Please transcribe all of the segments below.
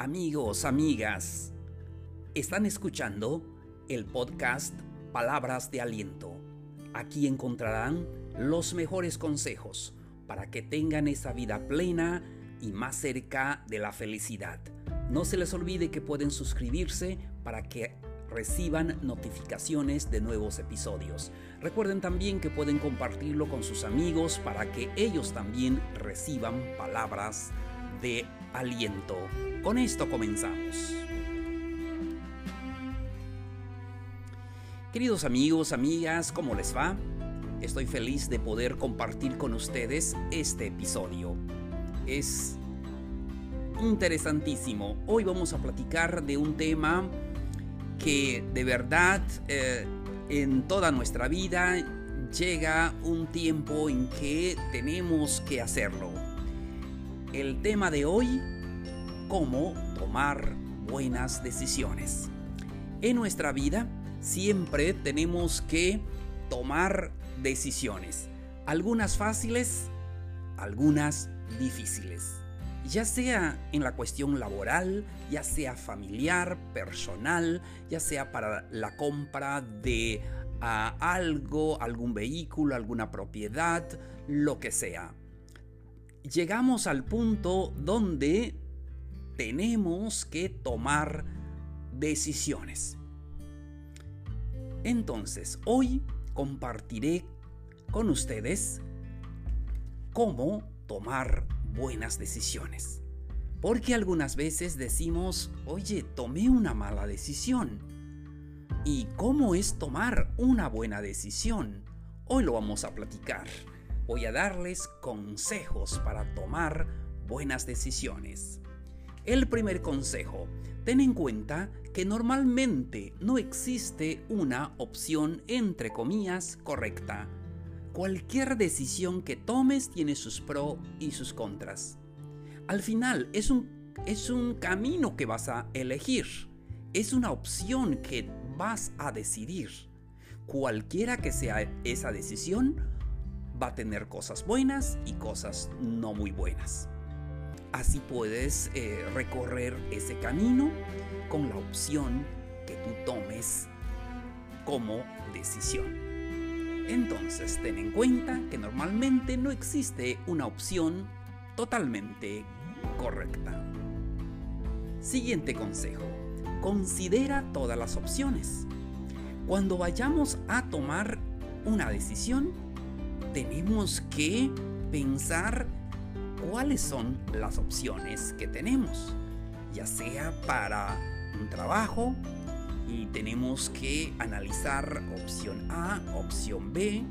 Amigos, amigas, están escuchando el podcast Palabras de Aliento. Aquí encontrarán los mejores consejos para que tengan esa vida plena y más cerca de la felicidad. No se les olvide que pueden suscribirse para que reciban notificaciones de nuevos episodios. Recuerden también que pueden compartirlo con sus amigos para que ellos también reciban palabras de aliento. Con esto comenzamos. Queridos amigos, amigas, ¿cómo les va? Estoy feliz de poder compartir con ustedes este episodio. Es interesantísimo. Hoy vamos a platicar de un tema que de verdad eh, en toda nuestra vida llega un tiempo en que tenemos que hacerlo. El tema de hoy, cómo tomar buenas decisiones. En nuestra vida siempre tenemos que tomar decisiones, algunas fáciles, algunas difíciles ya sea en la cuestión laboral, ya sea familiar, personal, ya sea para la compra de ah, algo, algún vehículo, alguna propiedad, lo que sea. Llegamos al punto donde tenemos que tomar decisiones. Entonces, hoy compartiré con ustedes cómo tomar buenas decisiones. Porque algunas veces decimos, oye, tomé una mala decisión. ¿Y cómo es tomar una buena decisión? Hoy lo vamos a platicar. Voy a darles consejos para tomar buenas decisiones. El primer consejo, ten en cuenta que normalmente no existe una opción entre comillas correcta cualquier decisión que tomes tiene sus pros y sus contras. Al final es un, es un camino que vas a elegir, es una opción que vas a decidir. Cualquiera que sea esa decisión, va a tener cosas buenas y cosas no muy buenas. Así puedes eh, recorrer ese camino con la opción que tú tomes como decisión. Entonces ten en cuenta que normalmente no existe una opción totalmente correcta. Siguiente consejo. Considera todas las opciones. Cuando vayamos a tomar una decisión, tenemos que pensar cuáles son las opciones que tenemos, ya sea para un trabajo, y tenemos que analizar opción A, opción B.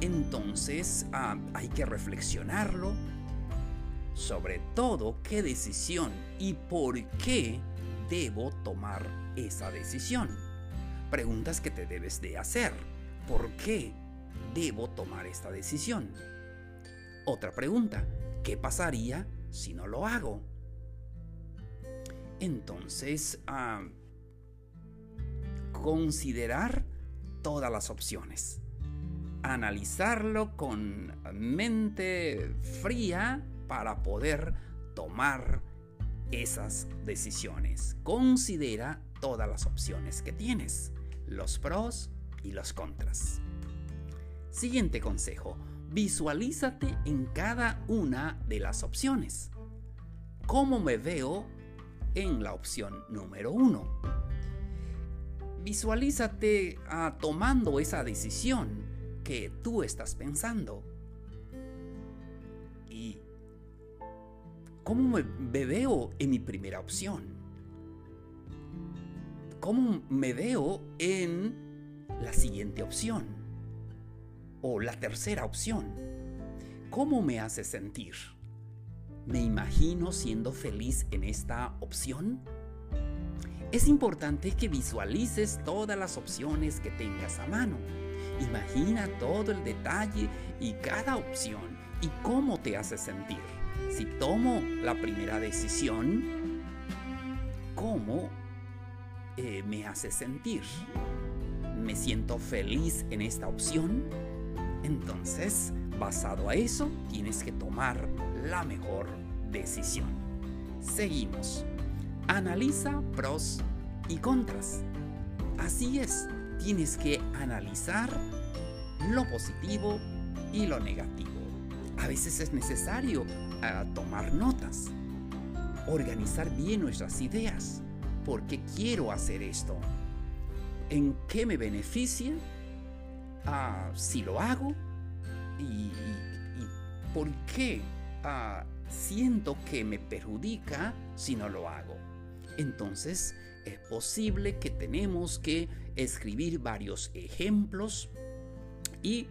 Entonces ah, hay que reflexionarlo sobre todo qué decisión y por qué debo tomar esa decisión. Preguntas que te debes de hacer. ¿Por qué debo tomar esta decisión? Otra pregunta. ¿Qué pasaría si no lo hago? Entonces, ah, considerar todas las opciones. Analizarlo con mente fría para poder tomar esas decisiones. Considera todas las opciones que tienes, los pros y los contras. Siguiente consejo. Visualízate en cada una de las opciones. ¿Cómo me veo en la opción número uno? Visualízate ah, tomando esa decisión que tú estás pensando. ¿Y cómo me, me veo en mi primera opción? ¿Cómo me veo en la siguiente opción? O la tercera opción. ¿Cómo me hace sentir? ¿Me imagino siendo feliz en esta opción? Es importante que visualices todas las opciones que tengas a mano. Imagina todo el detalle y cada opción y cómo te hace sentir. Si tomo la primera decisión, ¿cómo eh, me hace sentir? ¿Me siento feliz en esta opción? Entonces, basado a eso, tienes que tomar la mejor decisión. Seguimos. Analiza pros y contras. Así es, tienes que analizar lo positivo y lo negativo. A veces es necesario ah, tomar notas, organizar bien nuestras ideas. ¿Por qué quiero hacer esto? ¿En qué me beneficia? Ah, si lo hago. ¿Y, por qué ah, siento que me perjudica si no lo hago? Entonces, es posible que tenemos que escribir varios ejemplos y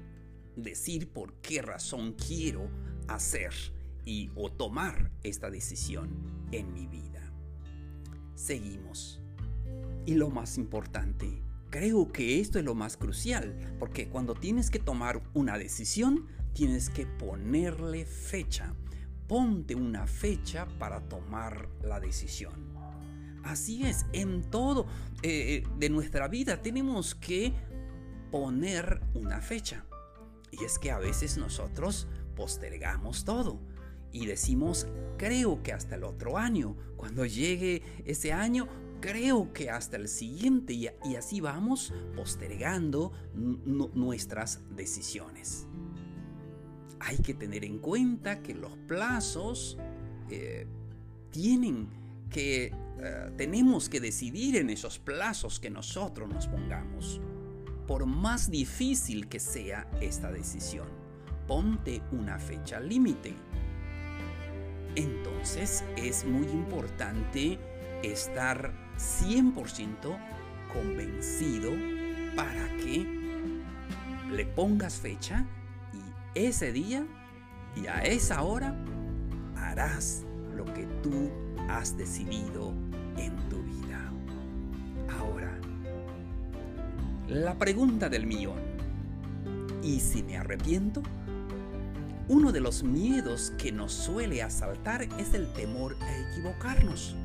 decir por qué razón quiero hacer y o tomar esta decisión en mi vida. Seguimos. Y lo más importante, creo que esto es lo más crucial, porque cuando tienes que tomar una decisión, tienes que ponerle fecha. Ponte una fecha para tomar la decisión. Así es, en todo eh, de nuestra vida tenemos que poner una fecha. Y es que a veces nosotros postergamos todo y decimos, creo que hasta el otro año, cuando llegue ese año, creo que hasta el siguiente y, así vamos postergando nuestras decisiones. Hay que tener en cuenta que los plazos eh, tienen que, eh, tenemos que decidir en esos plazos que nosotros nos pongamos por más difícil que sea esta decisión. Ponte una fecha límite. Entonces es muy importante estar 100% convencido para que le pongas fecha y ese día y a esa hora harás lo que tú has decidido en tu vida. Ahora, la pregunta del millón. ¿Y si me arrepiento? Uno de los miedos que nos suele asaltar es el temor a equivocarnos.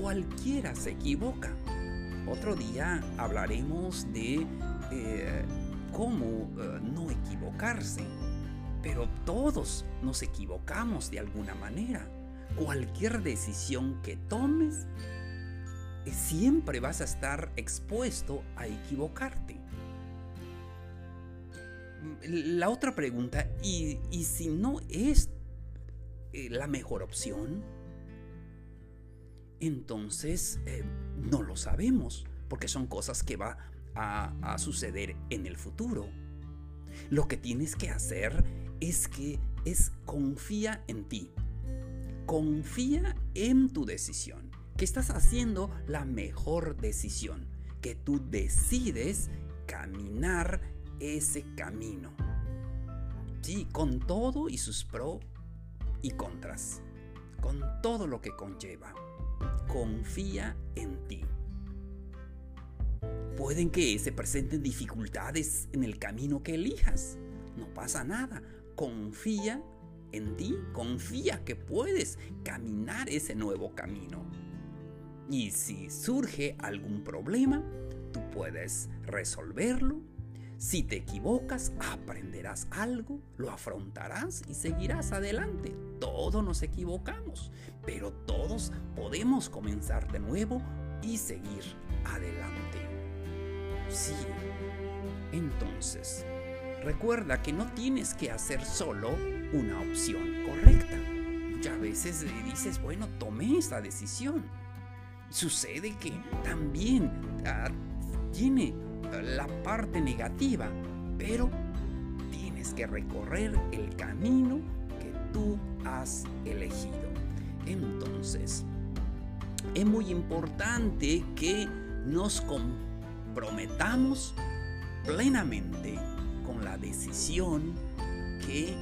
Cualquiera se equivoca. Otro día hablaremos de eh, cómo eh, no equivocarse. Pero todos nos equivocamos de alguna manera. Cualquier decisión que tomes siempre vas a estar expuesto a equivocarte. La otra pregunta, ¿y, si no es eh, la mejor opción? Entonces, eh, no lo sabemos, porque son cosas que va a, suceder en el futuro. Lo que tienes que hacer es que es confía en ti. Confía en tu decisión que estás haciendo la mejor decisión, que tú decides caminar ese camino. Sí, con todo y sus pros y contras, con todo lo que conlleva. Confía en ti. Pueden que se presenten dificultades en el camino que elijas. No pasa nada. Confía en ti. Confía que puedes caminar ese nuevo camino. Y si surge algún problema, tú puedes resolverlo. Si te equivocas, aprenderás algo, lo afrontarás y seguirás adelante. Todos nos equivocamos, pero todos podemos comenzar de nuevo y seguir adelante. Sí. Entonces, recuerda que no tienes que hacer solo una opción correcta. Muchas veces dices, bueno, tomé esta decisión sucede que también ah, tiene la parte negativa, pero tienes que recorrer el camino que tú has elegido. Entonces, es muy importante que nos comprometamos plenamente con la decisión que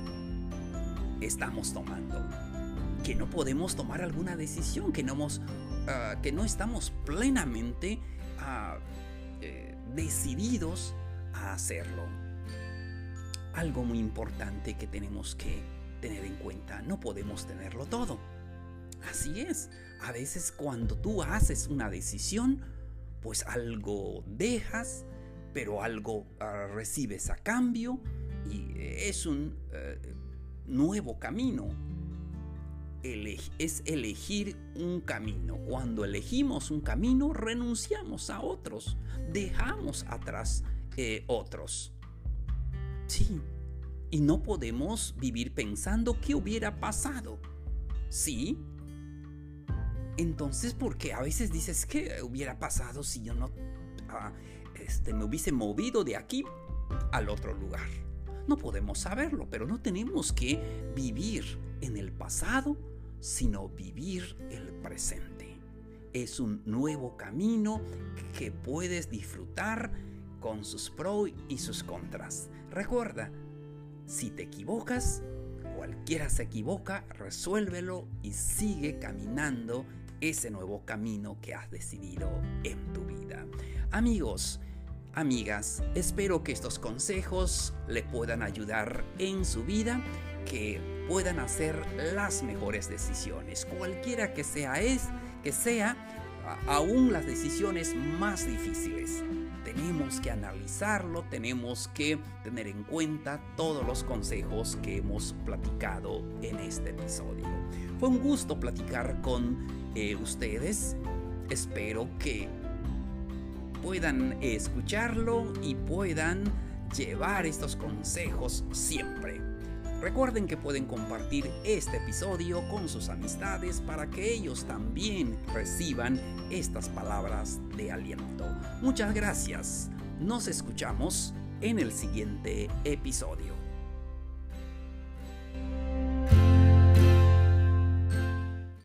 estamos tomando. Que no podemos tomar alguna decisión que no hemos Ah, que no estamos plenamente eh, decididos a hacerlo. Algo muy importante que tenemos que tener en cuenta, no podemos tenerlo todo. Así es, a veces cuando tú haces una decisión, pues algo dejas, pero algo ah, recibes a cambio y es un eh, nuevo camino es elegir un camino. Cuando elegimos un camino, renunciamos a otros, dejamos atrás eh, otros. Sí, y no podemos vivir pensando qué hubiera pasado. ¿Sí? Entonces, ¿por qué a veces dices qué hubiera pasado si yo no ah, este, me hubiese movido de aquí al otro lugar? No podemos saberlo, pero no tenemos que vivir en el pasado, sino vivir el presente. Es un nuevo camino que puedes disfrutar con sus pros y sus contras. Recuerda, si te equivocas, cualquiera se equivoca, resuélvelo y sigue caminando ese nuevo camino que has decidido en tu vida. Amigos, amigas, espero que estos consejos le puedan ayudar en su vida, que puedan hacer las mejores decisiones, cualquiera que sea es, que sea aún las decisiones más difíciles tenemos que analizarlo, tenemos que tener en cuenta todos los consejos que hemos platicado en este episodio. Fue un gusto platicar con eh, ustedes. Espero que puedan escucharlo y puedan llevar estos consejos siempre. Recuerden que pueden compartir este episodio con sus amistades para que ellos también reciban estas palabras de aliento. Muchas gracias. Nos escuchamos en el siguiente episodio.